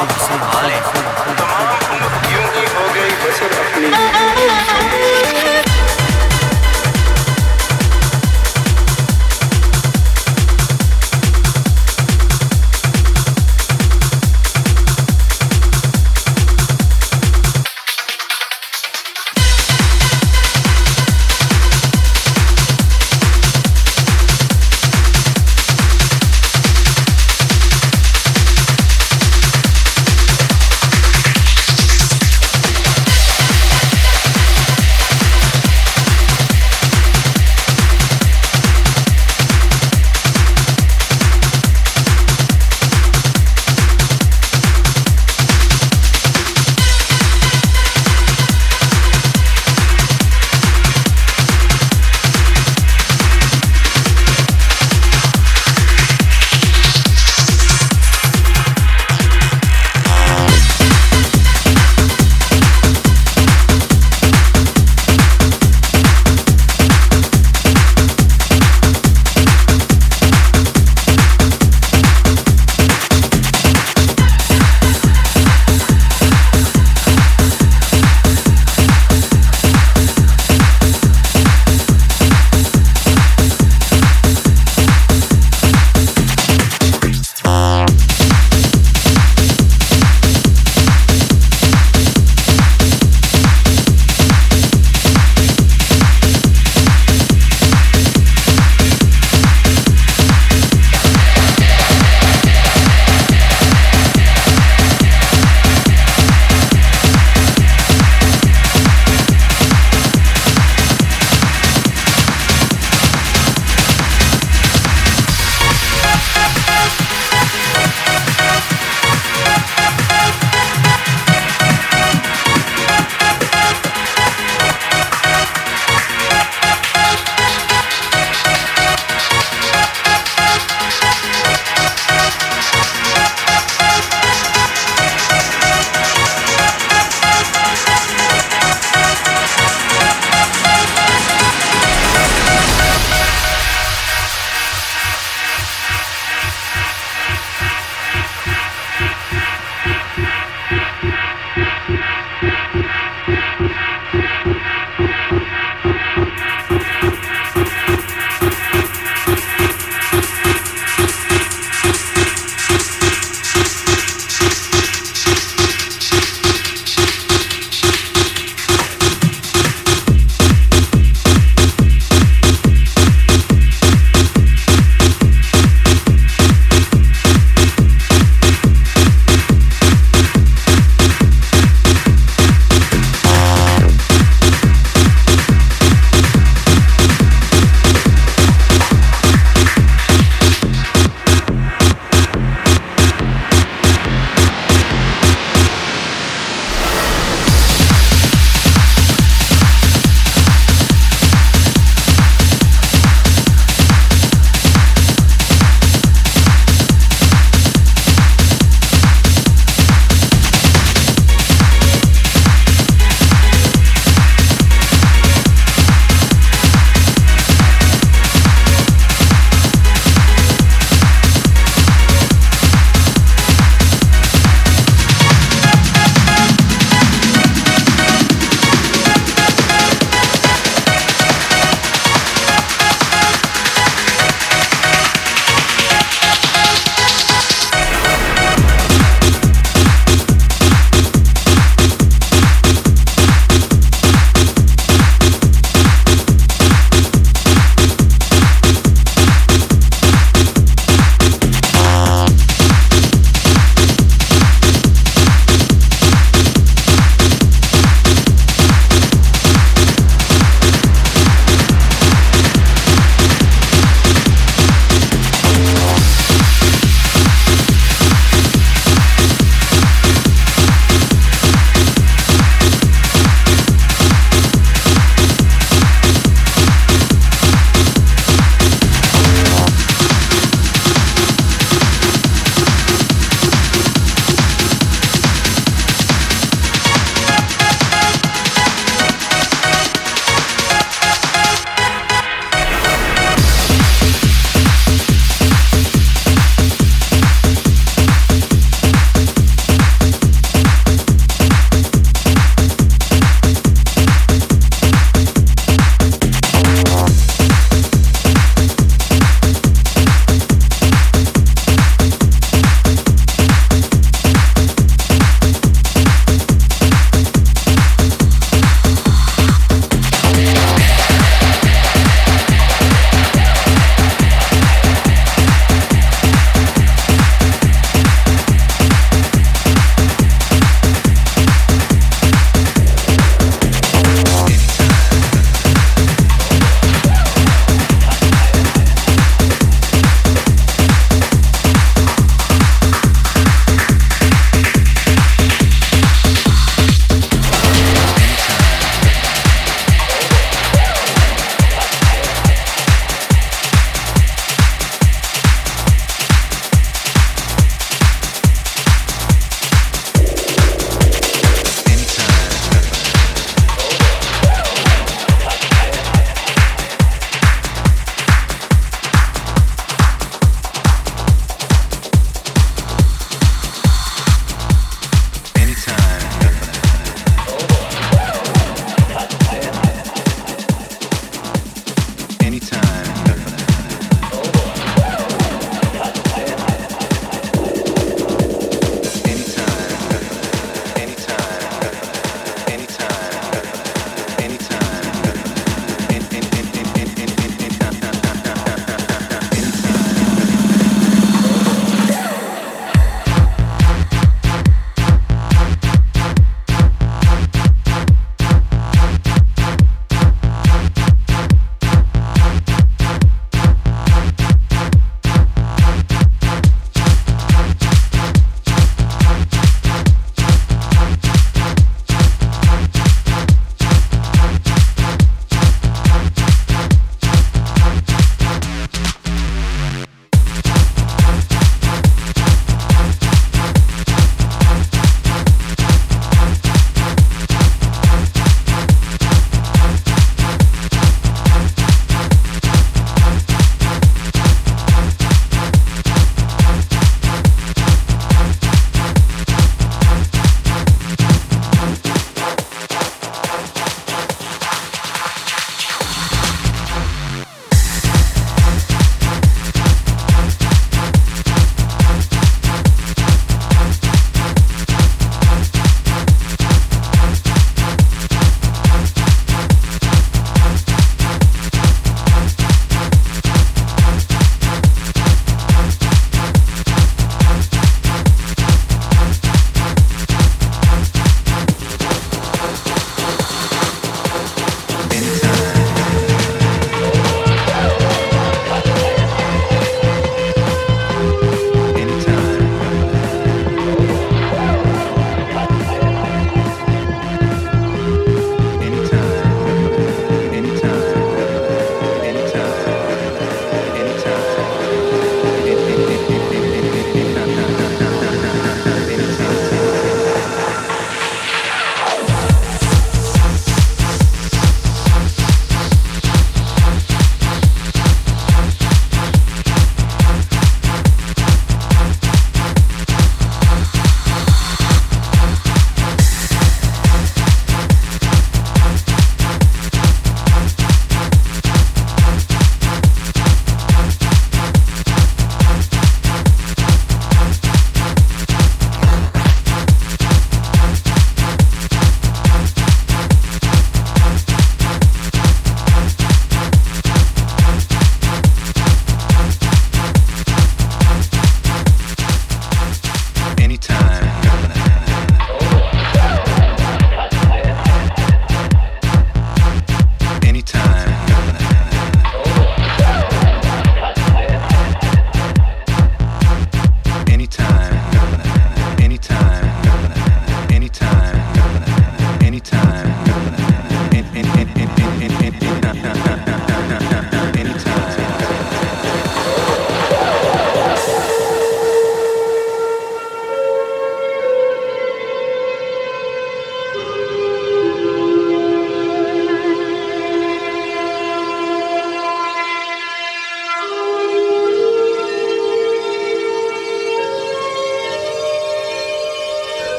你是哪里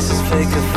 This is fake